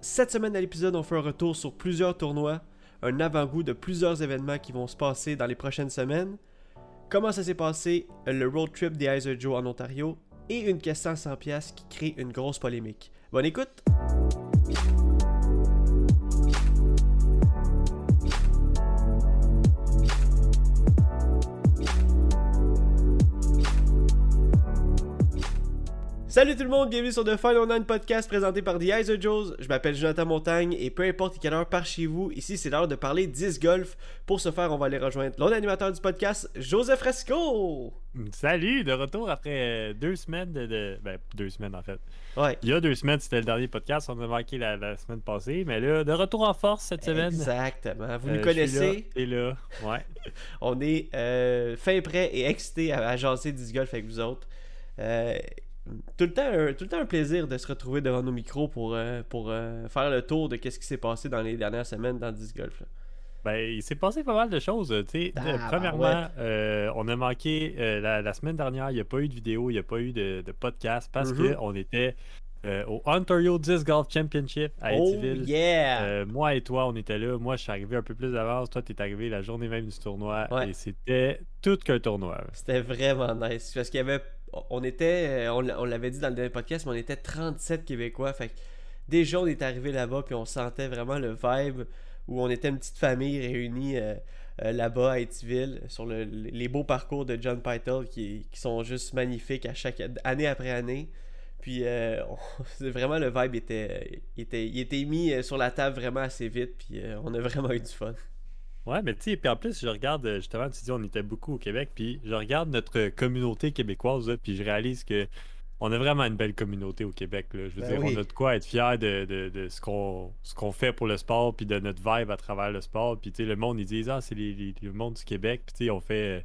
Cette semaine à l'épisode, on fait un retour sur plusieurs tournois, un avant-goût de plusieurs événements qui vont se passer dans les prochaines semaines, comment ça s'est passé le road trip des of Joe en Ontario et une question à 100$ qui crée une grosse polémique. Bonne écoute! Salut tout le monde, bienvenue sur The Final Nine Podcast présenté par The Eyes of Joes. Je m'appelle Jonathan Montagne et peu importe quelle heure par chez vous, ici c'est l'heure de parler 10 golf. Pour ce faire, on va aller rejoindre l'autre animateur du podcast, Joseph Fresco. Salut, de retour après euh, deux semaines de, Ben, deux semaines en fait. Ouais. Il y a deux semaines, c'était le dernier podcast, on a manqué la, semaine passée, mais là, de retour en force cette semaine. Exactement, vous nous euh, connaissez. Et là, ouais. on est euh, fin prêt et excité à, à jaser 10 golf avec vous autres. Euh, tout le, temps, un, tout le temps un plaisir de se retrouver devant nos micros pour, euh, pour euh, faire le tour de ce qui s'est passé dans les dernières semaines dans Disc Golf. Ben, il s'est passé pas mal de choses. premièrement, euh, on a manqué la, semaine dernière, il n'y a pas eu de vidéo, il n'y a pas eu de, podcast parce mm-hmm. qu'on était au Ontario Disc Golf Championship à oh, Étiville. moi et toi, on était là. Moi, je suis arrivé un peu plus d'avance. Toi, tu es arrivé la journée même du tournoi. Et c'était tout qu'un tournoi. C'était vraiment nice. Parce qu'il y avait on était, euh, on, l'avait dit dans le dernier podcast, mais on était 37 Québécois. Fait déjà, on est arrivé là-bas, puis on sentait vraiment le vibe où on était une petite famille réunie euh, euh, là-bas à Etiville sur les beaux parcours de John Pytel qui, sont juste magnifiques à chaque année après année. Puis vraiment le vibe était, était, était mis sur la table vraiment assez vite, puis on a vraiment eu du fun. Ouais, mais tu sais, puis en plus, je regarde, euh, justement, tu dis, on était beaucoup au Québec, puis je regarde notre communauté québécoise, puis je réalise que on a vraiment une belle communauté au Québec. Là. Je veux ben dire, on a de quoi être fier de, de, ce qu'on ce qu'on fait pour le sport, puis de notre vibe à travers le sport. Puis tu sais, le monde, ils disent, ah, c'est le monde du Québec, puis tu sais, on fait. Euh,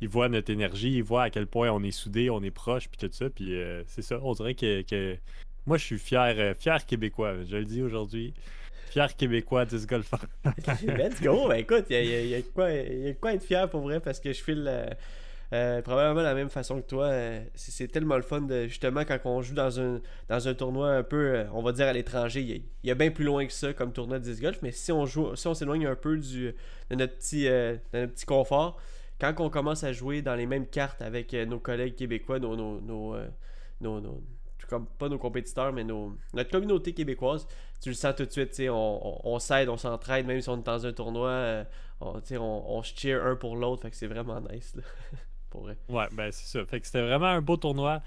ils voient notre énergie, ils voient à quel point on est soudés, on est proche, puis tout ça. Puis euh, c'est ça, on dirait que, que, moi, je suis fier, fier québécois. Je le dis aujourd'hui. Fier québécois, 10 golfeurs. Let's go! Ben, écoute, il y a, quoi, quoi être fier pour vrai parce que je file euh, euh, probablement la même façon que toi. Euh, c'est tellement le fun de justement quand on joue dans un, dans un tournoi un peu, on va dire à l'étranger, il y, a bien plus loin que ça comme tournoi de 10 golf, mais si on joue, si on s'éloigne un peu du, de, notre petit, notre petit confort, quand on commence à jouer dans les mêmes cartes avec nos collègues québécois, nos, nos, nos, nos comme pas nos compétiteurs, mais nos, notre communauté québécoise, tu le sens tout de suite, on, on, s'aide, on s'entraide, même si on est dans un tournoi, euh, on, on, se cheer un pour l'autre, fait que c'est vraiment nice, pour vrai. Ouais, ben c'est ça, fait que c'était vraiment un beau tournoi.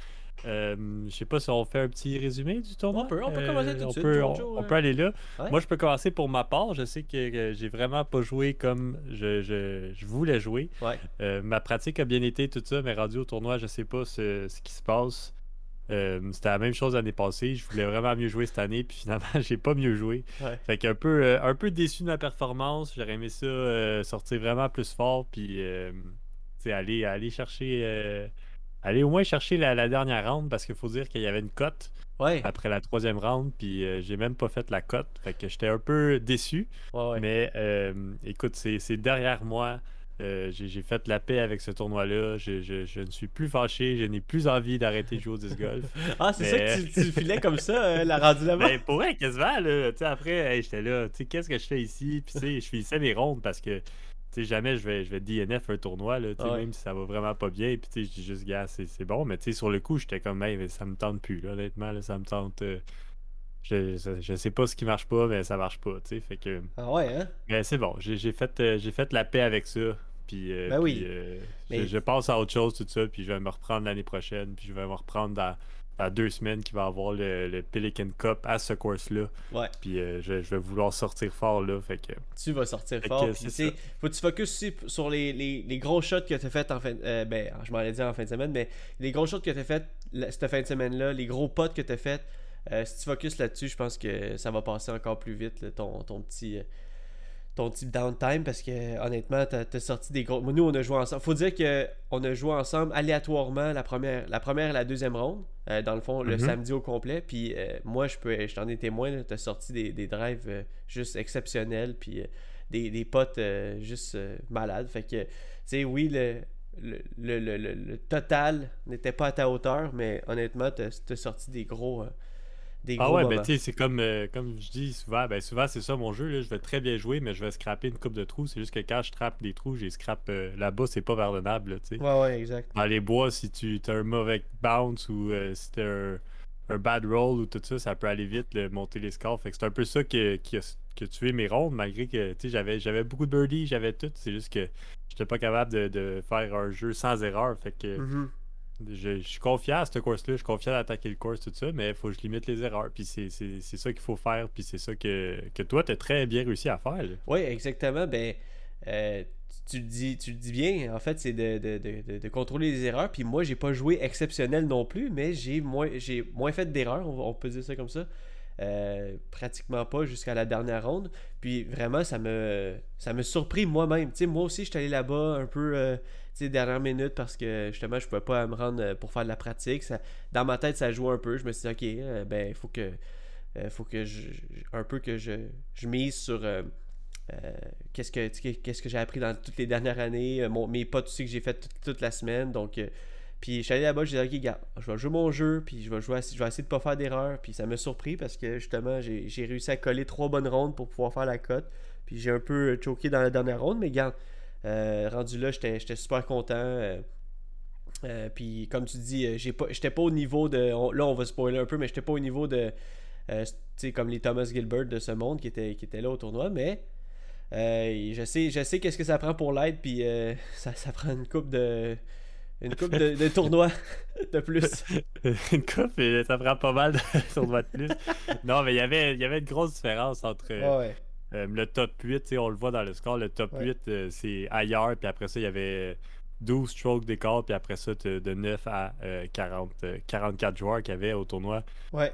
Euh, je sais pas si on fait un petit résumé du tournoi. On peut, on peut commencer tout de suite. Peut, on, peut aller là. Moi, je peux commencer pour ma part. Je sais que, j'ai vraiment pas joué comme je, je, je voulais jouer. Ouais. Euh, ma pratique a bien été, tout ça, mais rendu au tournoi, je sais pas ce, ce qui se passe. Euh, c'était la même chose l'année passée. Je voulais vraiment mieux jouer cette année, puis finalement, j'ai pas mieux joué. Fait qu'un peu, euh, un peu déçu de ma performance. J'aurais aimé ça euh, sortir vraiment plus fort, puis aller, aller chercher. aller au moins chercher la, dernière round, parce qu'il faut dire qu'il y avait une cote après la troisième round, puis j'ai même pas fait la cote. Fait que j'étais un peu déçu. mais écoute, c'est derrière moi. Euh, j'ai fait la paix avec ce tournoi-là. Je, ne suis plus fâché. Je n'ai plus envie d'arrêter de jouer au disc golf. ah, c'est ça que tu, filais comme ça, euh, la rendu là-bas? Ben, pour vrai, quasiment. Là, après, j'étais là. Qu'est-ce que je fais ici? Puis, je finissais mes rondes parce que jamais je vais, je vais DNF un tournoi, là, même si ça va vraiment pas bien. Puis, je dis juste, gars, c'est bon. Mais sur le coup, j'étais comme, hey, ça me tente plus. Là, honnêtement, ça me tente. Euh, je, je, sais pas ce qui marche pas, mais ça marche pas, tu sais. Fait que. Ah ouais, hein? Mais c'est bon, j'ai fait, j'ai fait la paix avec ça. Puis, euh, ben oui. Euh, je, passe à autre chose, tout ça, puis je vais me reprendre l'année prochaine, puis je vais me reprendre dans, deux semaines qui va avoir le, Pelican Cup à ce course-là. Ouais. Puis euh, je, vais vouloir sortir fort, là. Fait que... Tu vas sortir fort. Puis, faut que tu focuses aussi sur les, les, gros shots que tu as fait en fin ben, je m'en ai dit en fin de semaine, mais les gros shots que tu as fait cette fin de semaine-là, les gros potes que tu as fait, si tu focuses là-dessus, je pense que ça va passer encore plus vite, ton, ton petit ton type downtime parce que honnêtement, t'as as sorti des gros. Nous, on a joué ensemble. Faut dire qu'on a joué ensemble aléatoirement la première, la première et la deuxième ronde, euh, dans le fond, le mhm. samedi au complet. Puis euh, moi, je peux je t'en ai témoin, t'as sorti des, des drives euh, juste exceptionnels, puis des, des potes juste malades. Fait que, tu sais, oui, le, le, le, le, total n'était pas à ta hauteur, mais honnêtement, t'as as sorti des gros des Ah gros ouais, ben tu sais, c'est comme, euh, comme je dis souvent, ben souvent c'est ça mon jeu, là, je vais très bien jouer, mais je vais scraper une coupe de trous. C'est juste que quand je trappe des trous, j'ai scrape euh, là-bas, c'est pas pardonnable, tu sais. Ouais, ouais, exact. Dans les bois, si tu as un mauvais bounce ou euh, si tu un, un bad roll ou tout ça, ça peut aller vite, monter les scores. Fait que c'est un peu ça que, qui a, tué mes rondes, malgré que tu sais, j'avais, j'avais beaucoup de birdies, j'avais tout. C'est juste que j'étais pas capable de, de faire un jeu sans erreur. Fait que Mhm. Je, suis confiant à cette course-là, je suis confiant d'attaquer le course, tout ça, mais il faut que je limite les erreurs. Puis c'est, ça qu'il faut faire, puis c'est ça que, que toi, tu as très bien réussi à faire. Oui, exactement. Ben, euh, tu, le dis, tu le dis bien. En fait, c'est de, de, de, contrôler les erreurs. Puis moi, j'ai pas joué exceptionnel non plus, mais j'ai moins, moins fait d'erreurs, on peut dire ça comme ça. Euh, pratiquement pas jusqu'à la dernière ronde. Puis vraiment, ça me, ça me surpris moi-même. Moi aussi, je suis allé là-bas un peu euh, dernière minute parce que justement, je pouvais pas me rendre euh, pour faire de la pratique. Dans ma tête, ça jouait un peu. Je me suis dit, ok, euh, ben, il faut que, faut que je, un peu que je, je mise sur. qu'est-ce que j'ai appris dans toutes les dernières années, mes potes aussi que j'ai fait toute, la semaine. Donc, puis je suis allé là-bas, j'ai dit, ok, gars, je vais jouer mon jeu, puis je vais, jouer, je vais essayer de pas faire d'erreur. Puis ça m'a surpris parce que justement, j'ai réussi à coller trois bonnes rondes pour pouvoir faire la cote. Puis j'ai un peu choqué dans la dernière ronde, mais gars, euh, rendu là, j'étais super content. euh, euh, puis comme tu dis, euh, j'étais pas au niveau de. là, on va spoiler un peu, mais j'étais pas au niveau de. euh, tu sais, comme les Thomas Gilbert de ce monde qui étaient, qui étaient là au tournoi, mais. euh, je sais, je sais qu'est-ce que ça prend pour l'aide, puis euh, ça prend une coupe de. Une coupe de, de tournois de plus. une coupe, et ça prend pas mal de tournois de plus. non, mais il y avait, il y avait une grosse différence entre. Ouais, ouais. Euh, le top 8, tu sais, on le voit dans le score, le top Ouais. 8, euh, c'est ailleurs, puis après ça, il y avait 12 strokes d'écart, puis après ça, de 9 à euh, 40, euh, 44 joueurs qu'il y avait au tournoi. Ouais.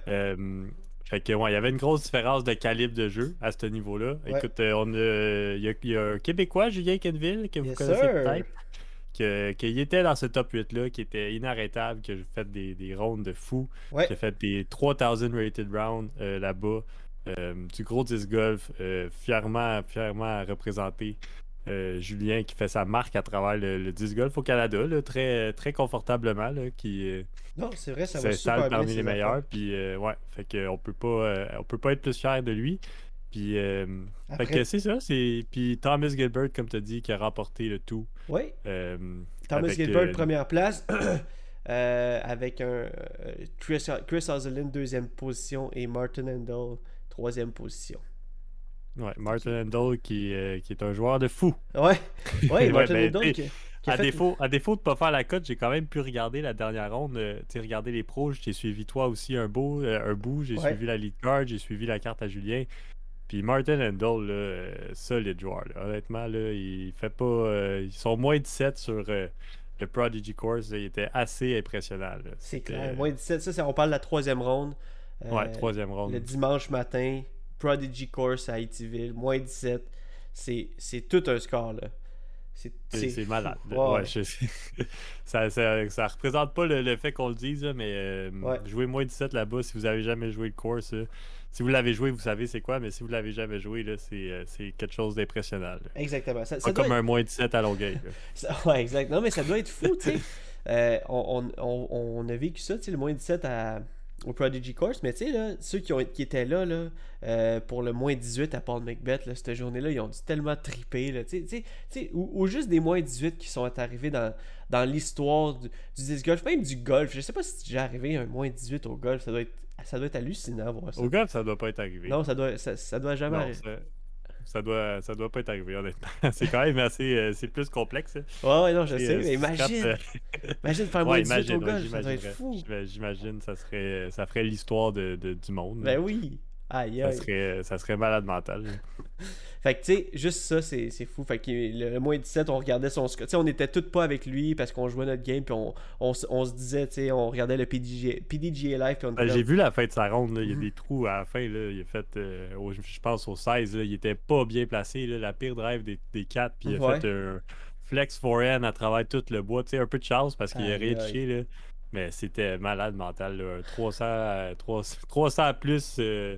Fait que, ouais, il y avait une grosse différence de calibre de jeu à ce niveau-là. Ouais. Écoute, on a, il y, a, il y a un Québécois, Julien Kenville, que vous Yes, connaissez sir. Que- qu'il était dans ce top 8-là, qui était inarrêtable, qui a fait des, des rondes de fou Ouais. qui a fait des 3000 rated rounds euh, là-bas. Euh, du gros disc golf, euh, fièrement, fièrement représenté. Julien qui fait sa marque à travers le, le disc golf au Canada, là, très, très confortablement, là, qui Non, c'est vrai, ça va super parmi les meilleurs. Puis ouais, fait que on peut pas, on peut pas être plus fier de lui. Puis euh, fait que c'est ça, c'est puis Thomas Gilbert comme tu as dit qui a remporté le tout. Oui, euh, Thomas Gilbert, euh, première place. euh, avec un Chris, Chris Ozelin, deuxième position. Et Martin Endel, troisième position. ouais, Martin Handel qui, euh, qui est un joueur de fou. Ouais, ouais, Ouais, Martin ben, Endel t'sais, qui, À fait- défaut, à défaut de pas faire la cote, j'ai quand même pu regarder la dernière ronde. euh, tu sais, regarder les pros. J'ai suivi toi aussi un beau, euh, un bout. J'ai Ouais. suivi la lead card, j'ai suivi la carte à Julien. Puis Martin Handel, là, euh, solide joueur. là. Honnêtement, là, il fait pas. euh, ils sont moins 17 sur euh, le Prodigy Course. Il était assez impressionnant. C'est clair. Moins 17, ça, on parle de la troisième ronde. Ouais, troisième ronde. Le dimanche matin, Prodigy Course à Haïtiville, moins 17. C'est c'est tout un score, là. C'est malade. Ouais, Ouais, ouais. je- ça, ça, ça représente pas le, le fait qu'on le dise, mais euh, Ouais. jouer moins 17 là-bas, si vous avez jamais joué le course, si vous l'avez joué, vous savez c'est quoi, mais si vous l'avez jamais joué, c'est euh, c'est quelque chose d'impressionnant. Exactement. Ça, Pas comme être- un moins 17 à Longueuil. ouais, exact. Non, mais ça doit être fou, tu sais. Euh, on, on- on- on a vécu ça, tu sais, le moins 17 à, au Prodigy Course, mais tu sais, là, ceux qui, ont, qui étaient là, là euh, pour le moins 18 à Paul Macbeth, là, cette journée-là, ils ont dû tellement triper, là, tu sais, ou, ou juste des moins 18 qui sont arrivés dans, dans l'histoire du, du disc golf, même du golf. Je sais pas si c'est déjà arrivé un moins 18 au golf, ça doit être, ça doit être hallucinant voir ça. Au golf, ça doit pas être arrivé. Non, ça doit, ça, ça doit jamais Non, arriver. Ça, doit, ça doit pas être arrivé, honnêtement. c'est quand même assez. euh, c'est plus complexe. hein. Ouais, ouais, non, je sais, euh, mais imagine, euh, imagine faire moins ouais, 18 imagine, au ouais, golf, ça doit être j'imaginerais. fou. J'ima- J'imagine, ça serait, ça ferait l'histoire de, de- du monde. Ben oui. Aïe, ça, serait, ça serait malade mental. Fait que, tu sais, juste ça, c'est c'est fou. Fait que le, le moins 17, on regardait son score. Tu sais, on était tous pas avec lui parce qu'on jouait notre game, puis on, on, se disait, tu sais, on regardait le PDG, PDGA Live, puis on Ben, était J'ai vu la fin de sa ronde, il y a Mhm. des trous à la fin. Là, il a fait, euh, au- je pense, au 16, là, il était pas bien placé. là, la pire drive des, des 4, puis il a Ouais. fait un flex forehand à travers tout le bois. Tu sais, un peu de chance parce qu'il a rien touché. Mais c'était malade mental. Là, un 300, euh, 300, 300 plus euh,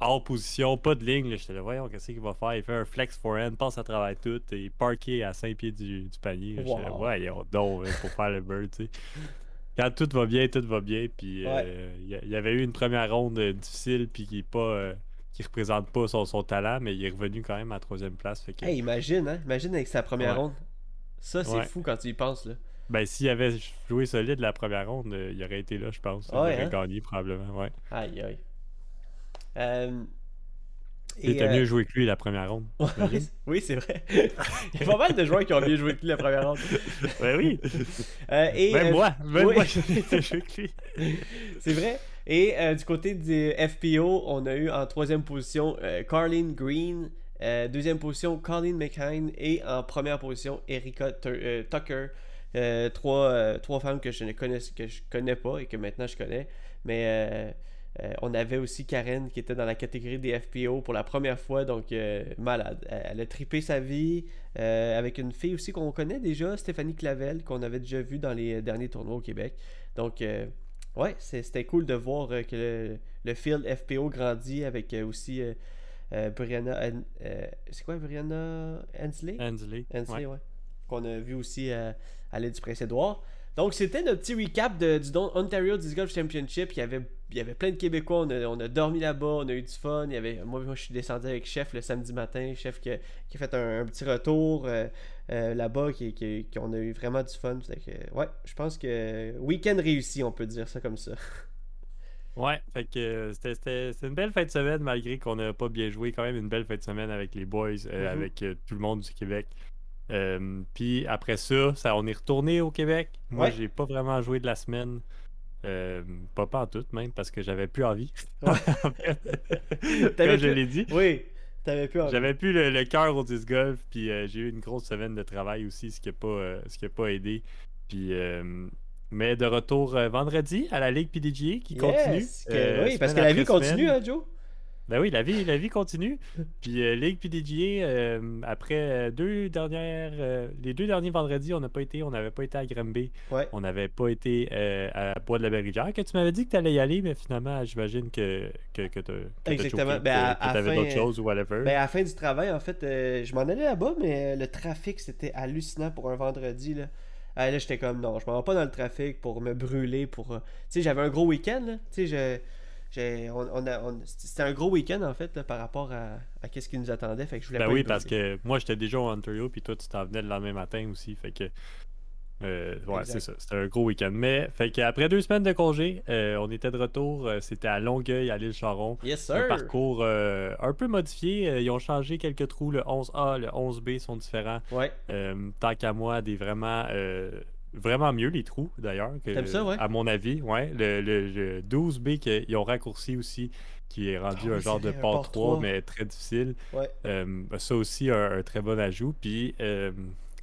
hors position, pas de ligne. J'étais là, voyons, qu'est-ce qu'il va faire? Il fait un flex forehand, passe à travers tout, et est parké à 5 pieds du, du panier. là. J'étais là, Wow. voyons donc, hein, pour faire le bird. tu sais. quand tout va bien, tout va bien. Puis il y, avait eu une première ronde difficile, puis qui pas. qui représente pas son, son, talent, mais il est revenu quand même à troisième place. Fait imagine, hein? Imagine avec sa première ronde. Ça, c'est fou quand tu y penses. Là. Ben, s'il avait joué solide la première ronde, il aurait été là, je pense. il aurait hein? gagné probablement, ouais. Aïe, aïe. Euh, et t'as mieux euh, joué que lui la première ronde. oui, c'est vrai. Il y a pas mal de joueurs qui ont mieux joué que lui la première ronde. ben oui. Euh, et, même moi, même moi, j'ai joué que lui. c'est vrai. Et du côté du FPO, on a eu en troisième position Carlin Green, deuxième position Colin McKine et en première position Erika Tucker. Trois, trois femmes que je ne connais, que je connais pas et que maintenant je connais. Mais euh, on avait aussi Karen qui était dans la catégorie des FPO pour la première fois, donc euh, malade. Elle a tripé sa vie euh, avec une fille aussi qu'on connaît déjà, Stéphanie Clavel, qu'on avait déjà vu dans les derniers tournois au Québec. Donc, ouais, c'était cool de voir que le, field FPO grandit avec aussi Brianna. C'est quoi Brianna Hensley? Hensley. Hensley, ouais. Qu'on a vu aussi à l'aide du Prince-Édouard. Donc, c'était notre petit recap de, du Ontario Disc Golf Championship. Il y avait, il y avait plein de Québécois. On a, dormi là-bas, on a eu du fun. Il y avait, moi, je suis descendu avec Chef le samedi matin. Chef qui a, fait un, petit retour euh, euh, là-bas. Qui, qui, on a eu vraiment du fun. ouais, je pense que week-end réussi, on peut dire ça comme ça. Ouais, fait que c'était une belle fin de semaine malgré qu'on n'a pas bien joué. Quand même une belle fin de semaine avec les boys, euh, mm-hmm. avec tout le monde du Québec. Euh, puis après ça, ça, on est retourné au Québec. Moi, j'ai pas vraiment joué de la semaine. Euh, pas pas en tout, même, parce que j'avais plus envie. Comme je l'ai dit. Oui, t'avais plus envie. J'avais plus le, cœur au disc golf, puis euh, j'ai eu une grosse semaine de travail aussi, ce qui n'a pas, ce qui a pas aidé. Puis, mais de retour vendredi à la Ligue PDGA qui continue. oui, parce que la vie continue, hein, Joe? Ben oui, la vie, la vie continue. Puis euh, Ligue PDGA, euh, après deux dernières, euh, les deux derniers vendredis, on n'a pas été, on n'avait pas été à Granby. On n'avait pas été à Bois de la Berrigière. Que tu m'avais dit que tu allais y aller, mais finalement, j'imagine que, que, que tu Exactement. Ben, avais d'autres choses ou whatever. Ben, à la fin du travail, en fait, je m'en allais là-bas, mais le trafic, c'était hallucinant pour un vendredi. Là. Ah, là, j'étais comme non, je m'en vais pas dans le trafic pour me brûler. pour Tu sais, j'avais un gros week-end. Tu sais, je on, c'était un gros week-end en fait par rapport à, à ce qui nous attendait. Fait que je voulais ben oui, parce que moi j'étais déjà au Ontario, puis toi tu t'en venais le lendemain matin aussi. Fait que. Euh, ouais, c'est ça. C'était un gros week-end. Mais, fait qu'après deux semaines de congé, euh, on était de retour. Euh, c'était à Longueuil, à l'île Charon. Yes, sir. Un parcours un peu modifié. ils ont changé quelques trous. Le 11A, le 11B sont différents. Ouais. tant qu'à moi, des vraiment vraiment mieux les trous d'ailleurs. T'aimes ça, ouais? À mon avis, ouais. Le, 12B qu'ils ont raccourci aussi, qui est rendu ah un genre de port 3, mais très difficile. Ouais. Euh, ça aussi, un, très bon ajout. Puis euh,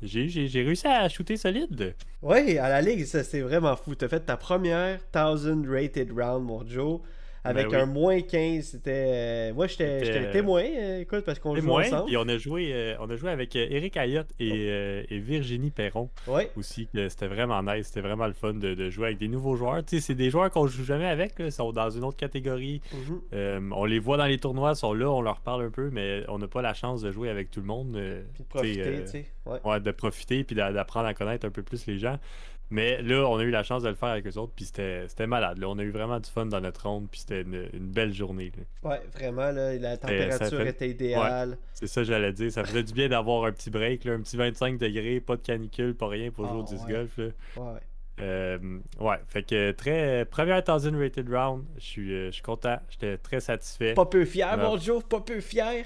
j'ai réussi à shooter solide. Oui, à la ligue, ça c'est vraiment fou. T'as fait ta première 1000 rated round, mon Joe. Avec ben un moins 15, c'était. Euh, moi, j'étais témoin, euh, écoute, parce qu'on joue ensemble. Et on a joué, euh, on a joué avec Eric Ayotte et, et, Virginie Perron ouais. aussi. C'était vraiment nice. C'était vraiment le fun de, jouer avec des nouveaux joueurs. Tu sais, c'est des joueurs qu'on joue jamais avec. Ils sont dans une autre catégorie. Mm-hmm. on les voit dans les tournois, ils sont là, on leur parle un peu, mais on n'a pas la chance de jouer avec tout le monde. puis de profiter, tu sais. Ouais. ouais. de profiter puis d'apprendre à connaître un peu plus les gens. Mais là, on a eu la chance de le faire avec eux autres, puis c'était malade. Là. On a eu vraiment du fun dans notre ronde, puis c'était une, belle journée. Ouais, vraiment, là, la température était idéale. c'est ça, j'allais dire. Ça faisait du bien d'avoir un petit break, là, un petit 25 degrés, pas de canicule, pas rien pour jouer au ah, disc golf. Ouais, ouais. Euh, ouais, fait que très première thousand rated round, je suis, euh, je suis content, j'étais très satisfait. Pas peu fier, mon Joe, pas peu fier.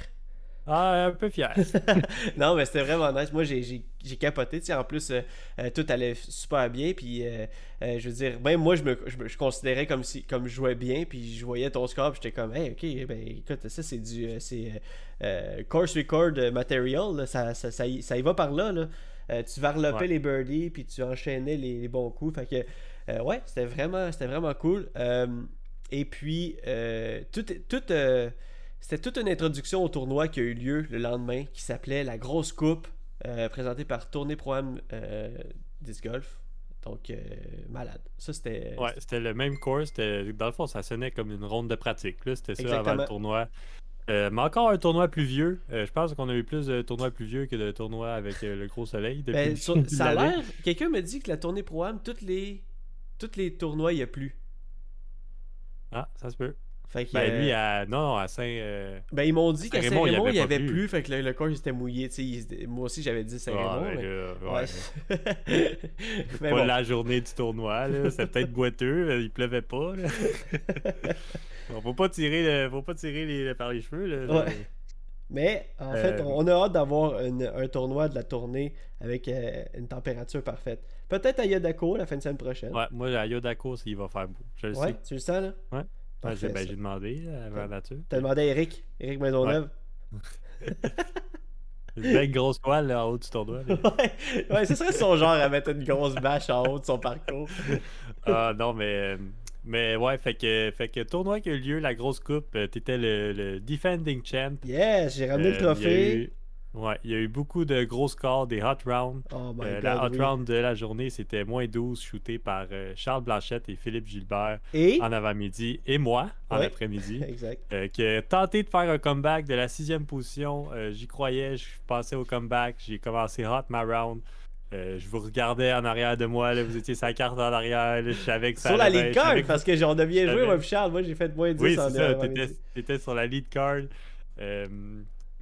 Ah, un peu fier. non, mais c'était vraiment nice. Moi, j'ai capoté. en plus, euh, euh, tout allait super bien. Puis, euh, je veux dire, même moi, je me, je, considérais comme si comme je jouais bien. Puis, je voyais ton score. Puis, j'étais comme, hey, ok, ben écoute, ça, c'est du c'est course record material. Ça, ça, ça, y, va par là. là. tu varlopais les birdies. Puis, tu enchaînais les, bons coups. Fait que, ouais, c'était vraiment, vraiment cool. et puis, tout. tout c'était toute une introduction au tournoi qui a eu lieu le lendemain, qui s'appelait la Grosse Coupe, euh, présentée par Tournée Pro-Am euh, Disc Golf. Donc, euh, malade. Ça, c'était. Ouais, c'était le même course. Dans le fond, ça sonnait comme une ronde de pratique. C'était ça avant le tournoi. mais encore un tournoi plus vieux. je pense qu'on a eu plus de tournois plus vieux que de tournois avec le gros soleil. Ben, ça a l'air. Quelqu'un me dit que la tournée Pro-Am, toutes les tous les tournois, il n'y a plus. Ah, ça se peut. Fait que, Ben, lui, euh, à... non, à Saint. euh, ben, ils m'ont dit qu'à Saint-Raymond, il n'y avait plu. plus. Fait que le, le corps il s'était mouillé. il Moi aussi, j'avais dit Saint-Raymond. ah, mais- là, Ouais. ouais. mais pas bon. la journée du tournoi, là. C'était peut-être boiteux, mais il pleuvait pas, là. Bon, faut pas tirer, le- faut pas tirer les... par les cheveux, là. Ouais. Mais en fait, Euh, on a hâte d'avoir une- un tournoi de la tournée avec euh, une température parfaite. Peut-être à Yodako la fin de semaine prochaine. Ouais, moi, à Yodako, il va faire beau. Je le Ouais, sais. tu le sens là? Ouais. Ouais, Parfait, j'ai ben, demandé là, avant la nature. T'as demandé à Eric, Eric Maisonneuve. Une belle grosse toile en haut du tournoi. ouais, ouais, ce serait son genre à mettre une grosse bâche en haut de son parcours. ah non, mais. euh, Mais ouais, fait que, fait que tournoi qui a eu lieu, la grosse coupe, euh, t'étais le, le defending champ. Yes, j'ai ramené Euh, le trophée. Ouais, il y a eu beaucoup de gros scores, des hot rounds. Oh Euh, god. la hot oui. round de la journée, c'était moins 12 shooté par euh, Charles Blanchette et Philippe Gilbert Et? en avant-midi et moi en Ouais. après-midi. Exact. euh, qui a tenté de faire un comeback de la sixième position. J'y croyais, je pensais au comeback. J'ai commencé hot ma round. Je vous regardais en arrière de moi, là, vous étiez sa carte en arrière, là, je savais que ça Sur la lead card, parce que j'en ai bien joué, moi, Charles. Moi, j'ai fait moins 10 Oui, en c'est ça, t'étais t'étais sur la lead card. Euh,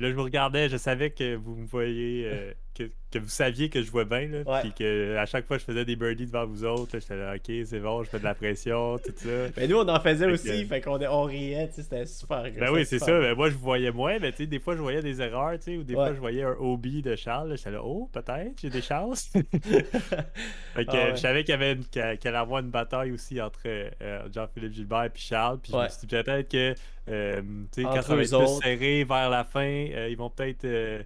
là, je vous regardais, je savais que vous me voyez, euh, que, que vous saviez que je jouais bien, là, puis que à chaque fois je faisais des birdies devant vous autres, j'étais là, ok, c'est bon, je fais de la pression, tout ça. Mais nous, on en faisait Fait aussi, que- fait qu'on on riait, c'était super. Ben oui, c'est ça. Ben moi, je voyais moins, mais tu sais, des fois, je voyais des erreurs, tu sais, ou des Ouais. fois, je voyais un OB de Charles. J'étais là, oh, peut-être, j'ai des chances. fait que Ah euh, ouais. je savais qu'il y avait une- qu'elle qu'elle allait avoir une bataille aussi entre euh, Jean-Philippe Gilbert et Charles. Puis je me suis dit peut-être que, euh, tu sais, Entre quand ça va être plus serré vers la fin, euh, ils vont peut-être. euh,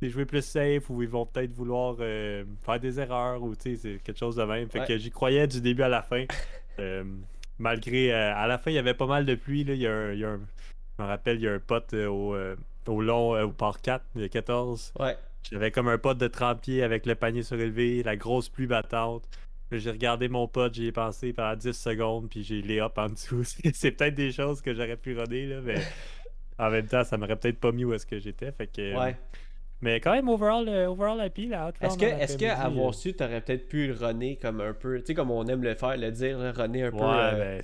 sais, jouer plus safe ou ils vont peut-être vouloir euh, faire des erreurs ou tu sais, c'est quelque chose de même. Fait Ouais. que j'y croyais du début à la fin. Euh, malgré euh, à la fin il y avait pas mal de pluie là. il y a un, il y a un- je me rappelle il y a un pote au, au long au port 4 il y a 14 Ouais. j'avais comme un pote de 30 pieds avec le panier surélevé la grosse pluie battante j'ai regardé mon pote j'y ai pensé pendant 10 secondes puis j'ai les up en dessous c'est peut-être des choses que j'aurais pu runner là mais en même temps ça m'aurait peut-être pas mis où est-ce que j'étais fait que Ouais. Mais quand même overall euh, overall happy la Est-ce que, est-ce que avoir euh, su, t'aurais peut-être pu le runner comme un peu, tu sais, comme on aime le faire, le dire, runner un peu Ouais, euh, ben,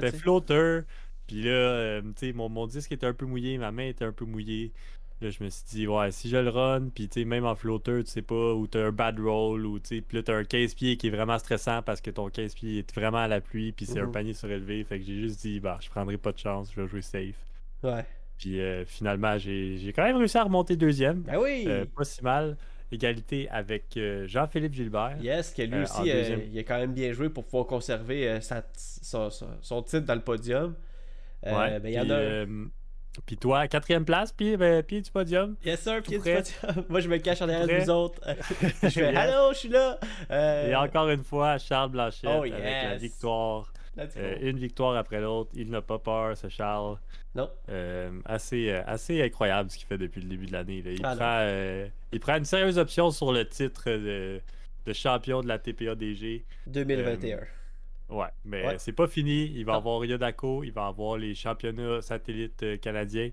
C'était flotteur. Puis là, euh, tu sais, mon, mon disque était un peu mouillé, ma main était un peu mouillée. Là, je me suis dit, ouais, si je le run, puis tu sais, même en flotteur, tu sais pas, ou t'as un bad roll, ou tu sais, puis là, t'as un 15-pied qui est vraiment stressant parce que ton 15-pied est vraiment à la pluie, puis c'est un Mhm. panier surélevé. Fait que j'ai juste dit, bah, je prendrai pas de chance, je vais jouer safe. Ouais. Puis euh, finalement, j'ai quand même réussi à remonter deuxième. Ben oui! Euh, pas si mal. Égalité avec euh, Jean-Philippe Gilbert. Yes, que lui en aussi, il a quand même bien joué pour pouvoir conserver sa- son, titre dans le podium. Ouais. ben, y en puis, a. euh, puis toi, quatrième place, puis ben, pied du podium. Yes, sir, pied du podium. Moi, je me cache en arrière de prêt. vous autres. je fais. Allô, je suis là. Et encore une fois, Charles Blanchet Oh, avec la victoire. Euh, une victoire après l'autre. Il n'a pas peur, ce Charles. Non. Euh, assez, euh, assez incroyable ce qu'il fait depuis le début de l'année. Il, Ah, prend, euh, il prend une sérieuse option sur le titre de, de champion de la TPA-DG. 2021. Ouais, mais Ouais. c'est pas fini. Il va Non. avoir Yodako, il va avoir les championnats satellites canadiens.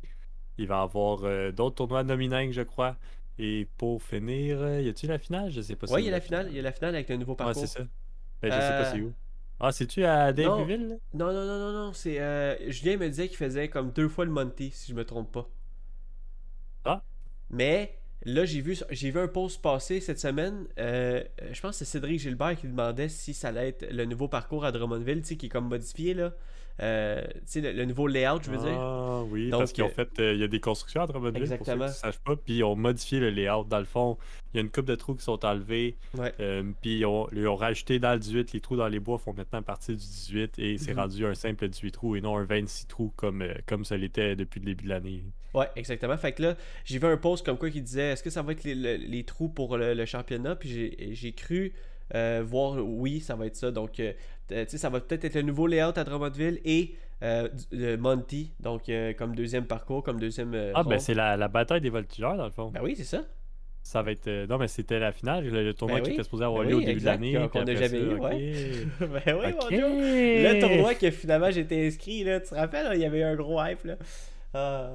Il va avoir d'autres tournois nominés, je crois. Et pour finir, y a-tu la finale? Je sais pas. si ouais, il y a la finale. Il y a la finale avec le nouveau Ouais, parcours. c'est ça. Ben, je sais pas c'est où. Ah, c'est-tu à là? non, non, non, non, non. C'est, euh, Julien me disait qu'il faisait comme deux fois le Monty, si je me trompe pas. Ah. Mais là, j'ai vu, j'ai vu un post passer cette semaine. euh, je pense que c'est Cédric Gilbert qui demandait si ça allait être le nouveau parcours à Drummondville, tu sais, qui est comme modifié, là. Euh, le, le nouveau layout, je veux dire. Ah oui, Donc, parce qu'ils ont euh, fait, euh, il y a des constructions à Drummondville, pour ceux Exactement. qui ne sachent pas, puis ils ont modifié le layout. Dans le fond, il y a une coupe de trous qui sont enlevés, Ouais. puis ils ont, ils ont rajouté dans le 18, les trous dans les bois font maintenant partie du 18, et c'est Mhm. rendu un simple 18 trous et non un 26 trous comme, comme ça l'était depuis le début de l'année. Ouais, exactement. Fait que là, j'ai vu un post comme quoi qui disait est-ce que ça va être les, le- les trous pour le, le championnat? Puis j'ai- j'ai cru euh, voir oui, ça va être ça. Donc, euh, t- tu sais, ça va peut-être être le nouveau layout à Drummondville et euh, Monty, donc euh, comme deuxième parcours, comme deuxième. euh, Ah, ben c'est la, la bataille des voltigeurs, dans le fond. Ben oui, c'est ça. Ça va être. euh, non, mais c'était la finale, le, le tournoi Ben qui oui. était supposé avoir Ben lieu oui, au début exact, de l'année. qu'on- n'a jamais eu, ben oui, mon. Dieu. Le tournoi que finalement j'étais inscrit, là, tu te rappelles, là, il y avait eu un gros hype. Là. Ah.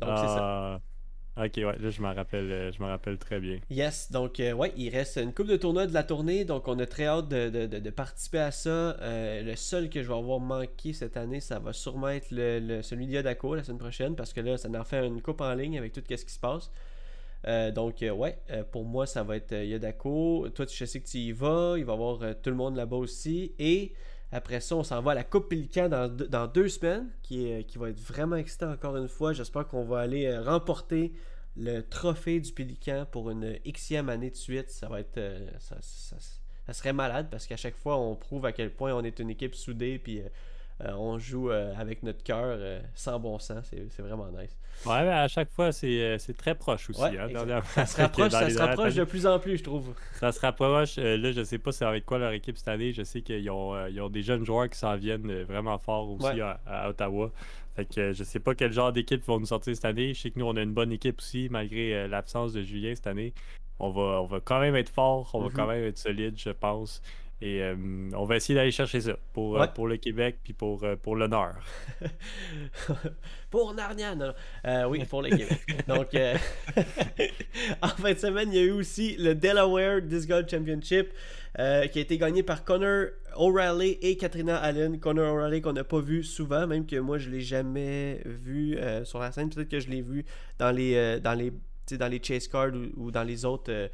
Donc c'est ça. Ok, ouais, là je m'en rappelle, euh, rappelle très bien. Yes, donc euh, ouais, il reste une coupe de tournois de la tournée, donc on a très hâte de, participer à ça. Euh, le seul que je vais avoir manqué cette année, ça va sûrement être le, celui d'Yodako la semaine prochaine, parce que là, ça en fait une coupe en ligne avec tout ce qui se passe. donc ouais, pour moi, ça va être Yodako. Toi, je sais que tu y vas, il va y avoir tout le monde là-bas aussi. Et après ça, on s'en va à la Coupe Pélican dans, deux semaines, qui, va être vraiment excitant encore une fois. J'espère qu'on va aller euh, remporter le trophée du Pélican pour une xème année de suite. Ça va être. Euh, ça, serait malade parce qu'à chaque fois, on prouve à quel point on est une équipe soudée. Puis euh, on joue euh, avec notre cœur euh, sans bon sens. C'est vraiment nice. Ouais, mais à chaque fois, c'est très proche aussi. Hein, ça se rapproche, ça se rapproche de plus en plus, je trouve. Ça se rapproche. là, je sais pas c'est avec quoi leur équipe cette année. Je sais qu'ils ont, ont, des jeunes joueurs qui s'en viennent vraiment fort aussi à, Ottawa. Fait que je sais pas quel genre d'équipe vont nous sortir cette année. Je sais que nous, on a une bonne équipe aussi, malgré l'absence de Julien cette année. On va, on va quand même être fort, on va mm-hmm. quand même être solide, je pense. Et euh, on va essayer d'aller chercher ça pour, euh, pour le Québec puis pour, euh, pour l'honneur. pour Narnia, non. oui, pour le Québec. Donc, en fin de semaine, il y a eu aussi le Delaware Disc Golf Championship qui a été gagné par Connor O'Reilly et Katrina Allen. Connor O'Reilly qu'on n'a pas vu souvent, même que moi je l'ai jamais vu sur la scène. Peut-être que je l'ai vu dans les, dans les, dans les chase cards ou, dans les autres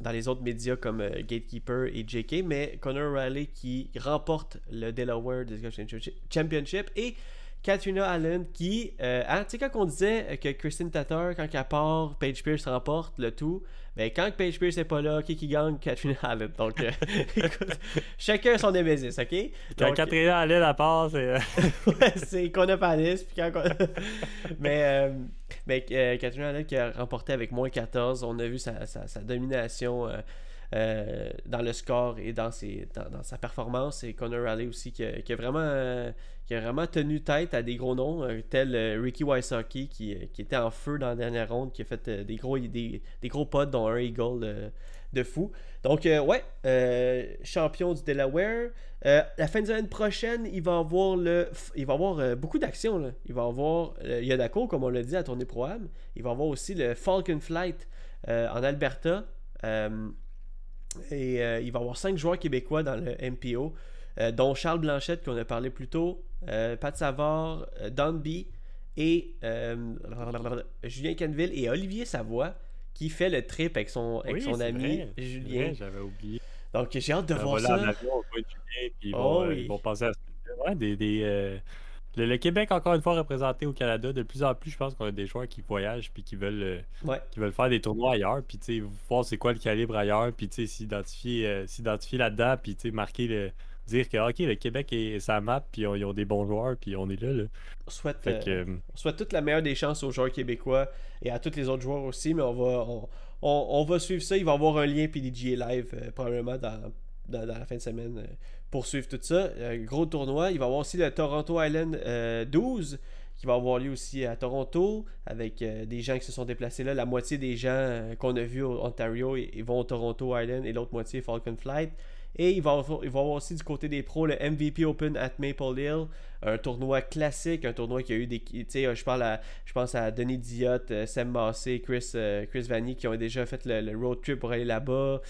dans les autres médias comme euh, Gatekeeper et JK, mais Connor Riley qui remporte le Delaware Discussion Championship et Katrina Allen qui, euh, hein, tu sais, quand on disait que Christine Tatar, quand elle part, Paige Pierce remporte le tout, mais quand Paige Pierce n'est pas là, qui qui gagne? Katrina Allen. Donc, euh, écoute, chacun son némésis, ok? Quand Katrina Allen la part, c'est. ouais, c'est qu'on a pas puis quand mais, mais Katrina Allen qui a remporté avec moins 14, on a vu sa, sa, sa domination. Euh, dans le score et dans, ses, dans, sa performance. Et Connor Raleigh aussi qui a, vraiment, euh, qui a vraiment tenu tête à des gros noms, euh, tel Ricky Wysocki qui, qui, était en feu dans la dernière ronde, qui a fait des gros, des, des gros pods, dont un eagle de fou. Donc, ouais, champion du Delaware. la fin de semaine prochaine, il va avoir le, il va avoir beaucoup d'actions. Il va avoir Yodako, comme on l'a dit à Tournée Pro Am. Il va avoir aussi le Falcon Flight en Alberta. Et euh, il va y avoir cinq joueurs québécois dans le MPO, euh, dont Charles Blanchette, qu'on a parlé plus tôt, euh, Pat Savard, Don B et Julien Canville et Olivier Savoie, qui fait le trip avec son, avec son ami Julien. J'avais oublié. Donc j'ai hâte de voir ça. ils, vont, ils vont passer à des, des le, Québec, encore une fois, représenté au Canada, de plus en plus, je pense qu'on a des joueurs qui voyagent puis qui veulent, euh, qui veulent faire des tournois ailleurs, puis tu sais, voir c'est quoi le calibre ailleurs, puis tu sais, s'identifier, euh, là-dedans, puis tu sais, marquer le. Dire que, OK, le Québec est sa map, puis ils ont des bons joueurs, puis on est là. là. On, souhaite, euh, on souhaite toute la meilleure des chances aux joueurs québécois et à tous les autres joueurs aussi, mais on va, on, on, va suivre ça. Il va y avoir un lien PDGA Live probablement dans, dans, la fin de semaine poursuivre tout ça. Un gros tournoi. Il va y avoir aussi le Toronto Island 12 euh, qui va avoir lieu aussi à Toronto avec euh, des gens qui se sont déplacés là. La moitié des gens euh, qu'on a vus au Ontario vont au Toronto Island et l'autre moitié Falcon Flight. Et il va, il va avoir aussi du côté des pros le MVP Open at Maple Hill, un tournoi classique, un tournoi qui a eu des. Tu sais, je, je pense à Denis Diot, Sam Massé, Chris, Chris Vanny qui ont déjà fait le, road trip pour aller là-bas.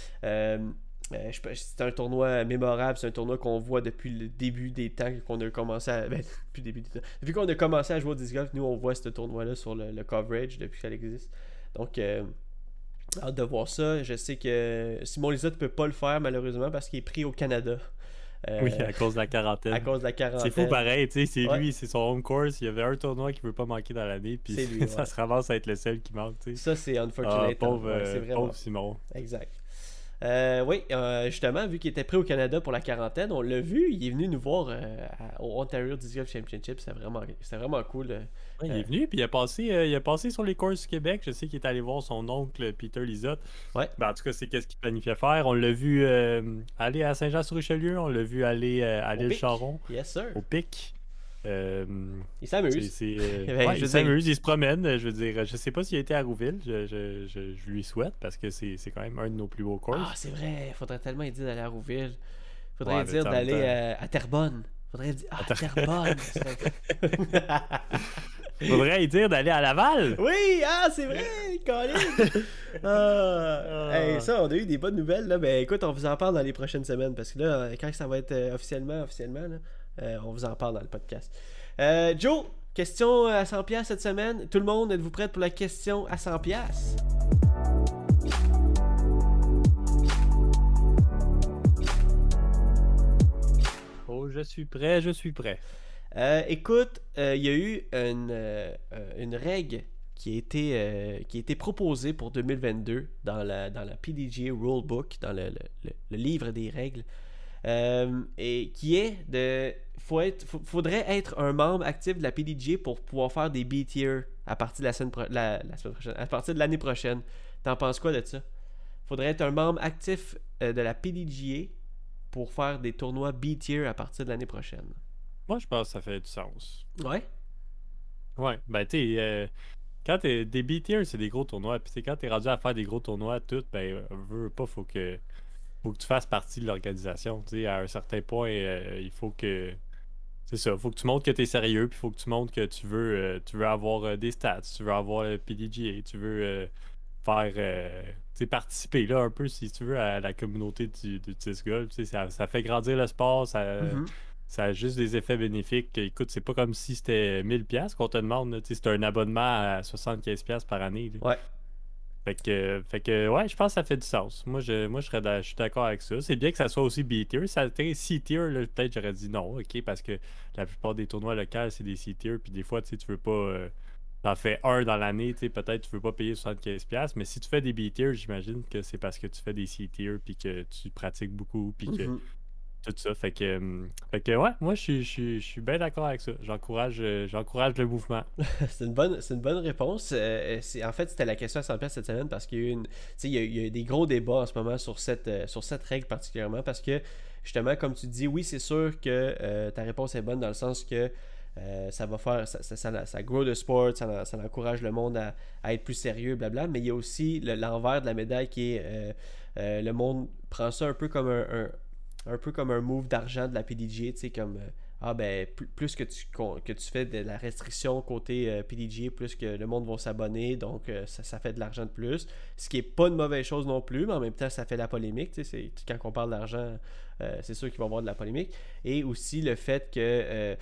Euh, c'est un tournoi mémorable, c'est un tournoi qu'on voit depuis le début des temps qu'on a commencé à. Ben, depuis début des temps. Depuis qu'on a commencé à jouer au disc golf, nous on voit ce tournoi-là sur le, coverage depuis qu'elle existe. Donc, euh, hâte de voir ça. Je sais que Simon Lizotte ne peut pas le faire malheureusement parce qu'il est pris au Canada. Euh, oui, à cause de la quarantaine. À cause de la quarantaine. C'est fou pareil, tu sais, c'est lui, c'est son home course. Il y avait un tournoi qui ne veut pas manquer dans l'année, puis ça se ramasse à être le seul qui manque, tu sais. Ça, c'est unfortunate. Ah, pauvre, pauvre Simon. Exact. Euh, oui, euh, justement, vu qu'il était prêt au Canada pour la quarantaine, on l'a vu, il est venu nous voir euh, au Ontario Disc Golf Championship, c'était vraiment, vraiment cool. il est venu, puis il a, passé, il a passé sur les courses du Québec. Je sais qu'il est allé voir son oncle Peter Lisotte. Ouais. Ben, en tout cas, c'est qu'est-ce qu'il planifiait faire. On l'a vu aller à Saint-Jean-sur-Richelieu, on l'a vu aller à l'île Charon. Yes, sir. Au Pic. Euh, il s'amuse. Euh, il s'amuse, il se promène. Je veux dire, je sais pas s'il a été à Rouville. Je, je, je, lui souhaite parce que c'est quand même un de nos plus beaux courses. Ah, c'est vrai. Il faudrait tellement dire d'aller à Rouville. Il faudrait dire d'aller à, Terrebonne. Il faudrait dire ah, à Terrebonne. Faudrait dire d'aller à Laval. Oui, ah, c'est vrai, Colin. ah. ça, on a eu des bonnes nouvelles. Là. Ben, écoute, on vous en parle dans les prochaines semaines parce que là, quand ça va être euh, officiellement, officiellement, euh, on vous en parle dans le podcast. Euh, Joe, question à 100$ cette semaine. Tout le monde, êtes-vous prêts pour la question à 100$? Oh, je suis prêt, je suis prêt. Euh, écoute, euh, il y a eu une, euh, une règle qui a, été, qui a été proposée pour 2022 dans la, dans la PDGA Rulebook, dans le, le, livre des règles, et qui est de... Faut être, faudrait être un membre actif de la PDGA pour pouvoir faire des B-tier à partir de la semaine, la, semaine prochaine, à partir de l'année prochaine. T'en penses quoi de ça? Faudrait être un membre actif de la PDGA pour faire des tournois B-tier à partir de l'année prochaine. Moi, je pense que ça fait du sens. Ouais. Ouais, ben, tu sais, euh, quand t'es des B-tier, c'est des gros tournois. Puis, quand t'es rendu à faire des gros tournois, tout, ben, veux pas, faut que, faut que tu fasses partie de l'organisation. À un certain point, euh, il faut que. C'est ça, faut que tu montres que tu es sérieux, puis faut que tu montres que tu veux, euh, tu veux avoir des stats, tu veux avoir le PDGA, tu veux faire participer là un peu si tu veux à la communauté du, du disc golf. Ça, ça fait grandir le sport, ça, mm-hmm ça a juste des effets bénéfiques. Écoute, c'est pas comme si c'était 1000$ qu'on te demande. C'est un abonnement à 75$ par année. Ouais. Fait que, fait que, ouais, je pense que ça fait du sens. Moi, je, moi, je, serais je suis d'accord avec ça. C'est bien que ça soit aussi B-tier. Ça C-tier, peut-être j'aurais dit non, ok, parce que la plupart des tournois locaux, c'est des C-tier. Puis des fois, tu sais, tu veux pas. Euh, t'en fais un dans l'année, tu sais, peut-être tu veux pas payer 75$. Mais si tu fais des B-tier, j'imagine que c'est parce que tu fais des C-tier, puis que tu pratiques beaucoup, puis que mm-hmm tout ça. Fait que, euh, fait que ouais, moi je suis, bien d'accord avec ça. J'encourage, euh, j'encourage le mouvement. c'est une bonne, une bonne réponse. Euh, c'est, en fait, c'était la question à 100 cette semaine parce qu'il y a eu y, a, des gros débats en ce moment sur cette, sur cette règle particulièrement parce que justement, comme tu dis, oui, c'est sûr que ta réponse est bonne dans le sens que ça va faire, ça, ça, ça, grow the sport, ça, ça encourage le monde à, à, être plus sérieux, blabla. Mais il y a aussi l'envers de la médaille qui est le monde prend ça un peu comme un peu comme un move d'argent de la PDG, tu sais, comme euh, ah ben plus, que tu que tu fais de la restriction côté euh, PDG, plus que le monde va s'abonner, donc euh, ça, fait de l'argent de plus. Ce qui est pas une mauvaise chose non plus, mais en même temps ça fait la polémique, tu sais, quand on parle d'argent, c'est sûr qu'il va y avoir de la polémique. Et aussi le fait que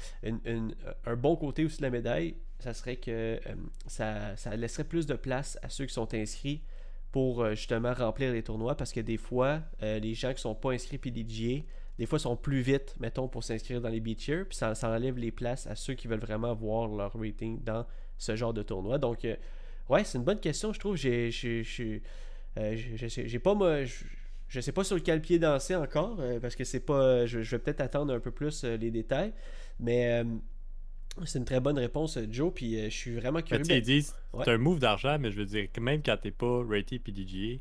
un bon côté aussi de la médaille, ça serait que ça laisserait plus de place à ceux qui sont inscrits pour euh, justement remplir les tournois parce que des fois, euh, les gens qui sont pas inscrits PDGA, des fois sont plus vite, mettons, pour s'inscrire dans les beach puis ça, enlève les places à ceux qui veulent vraiment voir leur rating dans ce genre de tournoi. Donc, euh, ouais, c'est une bonne question, je trouve. J'ai, j'ai, pas moi. Je sais pas sur quel pied danser encore, parce que c'est pas. Je, vais peut-être attendre un peu plus les détails. Mais c'est une très bonne réponse, Joe, puis euh, je suis vraiment curieux. Tu disent, c'est un move d'argent, mais je veux dire, même quand t'es pas rated PDGA,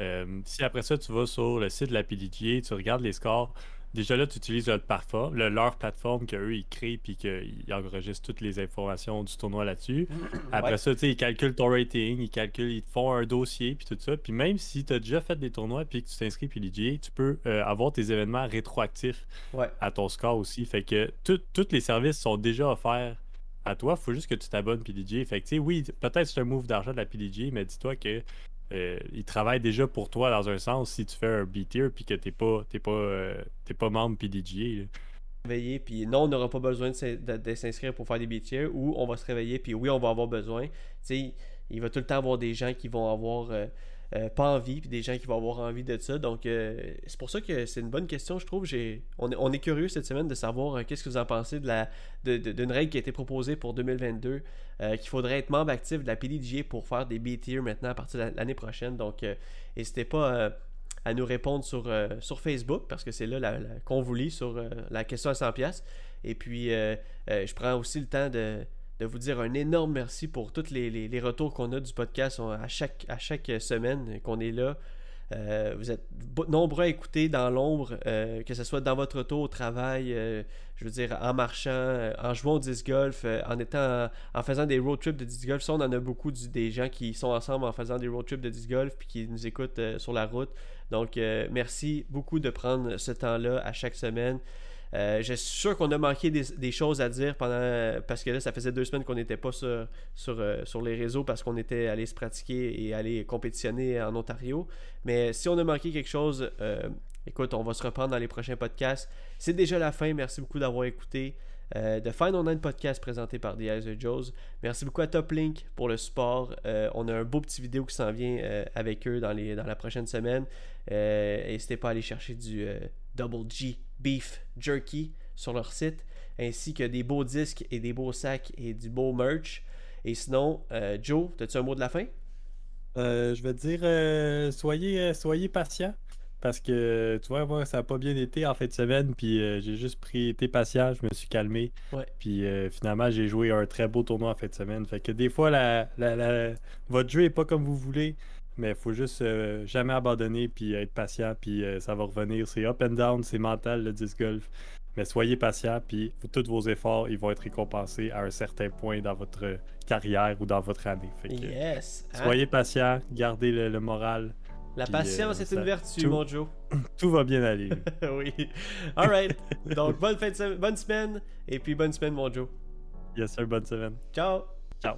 euh, si après ça tu vas sur le site de la PDGA, tu regardes les scores, déjà là, tu utilises leur plateforme, leur plateforme qu'eux, ils créent puis qu'ils enregistrent toutes les informations du tournoi là-dessus. Après ça, tu sais, ils calculent ton rating, ils calculent, ils te font un dossier puis tout ça. Puis même si tu as déjà fait des tournois puis que tu t'inscris PDGA, tu peux euh, avoir tes événements rétroactifs à ton score aussi. Fait que tous les services sont déjà offerts à toi. il faut juste que tu t'abonnes PDGA. Fait que, oui, peut-être c'est un move d'argent de la PDGA, mais dis-toi que euh, il travaille déjà pour toi dans un sens si tu fais un B-tier puis que t'es pas t'es pas euh, pas membre PDGA. Réveiller puis non on n'aura pas besoin de, s'inscrire pour faire des B-tiers ou on va se réveiller puis oui on va avoir besoin. Tu il va tout le temps avoir des gens qui vont avoir euh, euh, pas envie, puis des gens qui vont avoir envie de ça. Donc, euh, c'est pour ça que c'est une bonne question, je trouve. J'ai, on, est, on est curieux cette semaine de savoir euh, qu'est-ce que vous en pensez de la, de, d'une règle qui a été proposée pour 2022, qu'il faudrait être membre actif de la PDGA pour faire des B-tier maintenant à partir de l'année prochaine. Donc, n'hésitez pas à nous répondre sur, sur Facebook parce que c'est là qu'on vous lit sur la question à 100$. Et puis, je prends aussi le temps de de vous dire un énorme merci pour tous les, retours qu'on a du podcast à chaque, semaine qu'on est là. Euh, vous êtes nombreux à écouter dans l'ombre, euh, que ce soit dans votre auto, au travail, euh, je veux dire, en marchant, en jouant au disc golf, en étant en, faisant des road trips de disc golf. Ça, on en a beaucoup des gens qui sont ensemble en faisant des road trips de disc golf puis qui nous écoutent sur la route. Donc, merci beaucoup de prendre ce temps-là à chaque semaine. Je suis sûr qu'on a manqué des, choses à dire pendant parce que là, ça faisait deux semaines qu'on n'était pas sur, sur, sur, les réseaux parce qu'on était allé se pratiquer et aller compétitionner en Ontario. Mais si on a manqué quelque chose, écoute, on va se reprendre dans les prochains podcasts. C'est déjà la fin. Merci beaucoup d'avoir écouté. Euh, The Final Nine Podcast présenté par The Eyes Joes. Merci beaucoup à Top Link pour le support. Euh, on a un beau petit vidéo qui s'en vient euh, avec eux dans, les, dans la prochaine semaine. N'hésitez pas à aller chercher du Double G Beef Jerky sur leur site, ainsi que des beaux disques et des beaux sacs et du beau merch. Et sinon, Joe, as-tu un mot de la fin? je vais te dire, soyez, soyez patient. Parce que, tu vois, moi, ça n'a pas bien été en fin de semaine, puis euh, j'ai juste pris, été patient, je me suis calmé. Puis euh, finalement, j'ai joué un très beau tournoi en fin de semaine. Fait que des fois, la, votre jeu n'est pas comme vous voulez, mais il faut juste euh, jamais abandonner, puis être patient, puis ça va revenir. C'est up and down, c'est mental le disc golf. Mais soyez patient, puis tous vos efforts, ils vont être récompensés à un certain point dans votre carrière ou dans votre année. Fait que, yes! Hein? Soyez patient, gardez le moral. La patience euh, est une vertu, mon Joe. Tout va bien aller. oui. Alright. Donc, bonne, fin de bonne semaine. Et puis, bonne semaine, mon Joe. Yes, sir. Bonne semaine. Ciao. Ciao.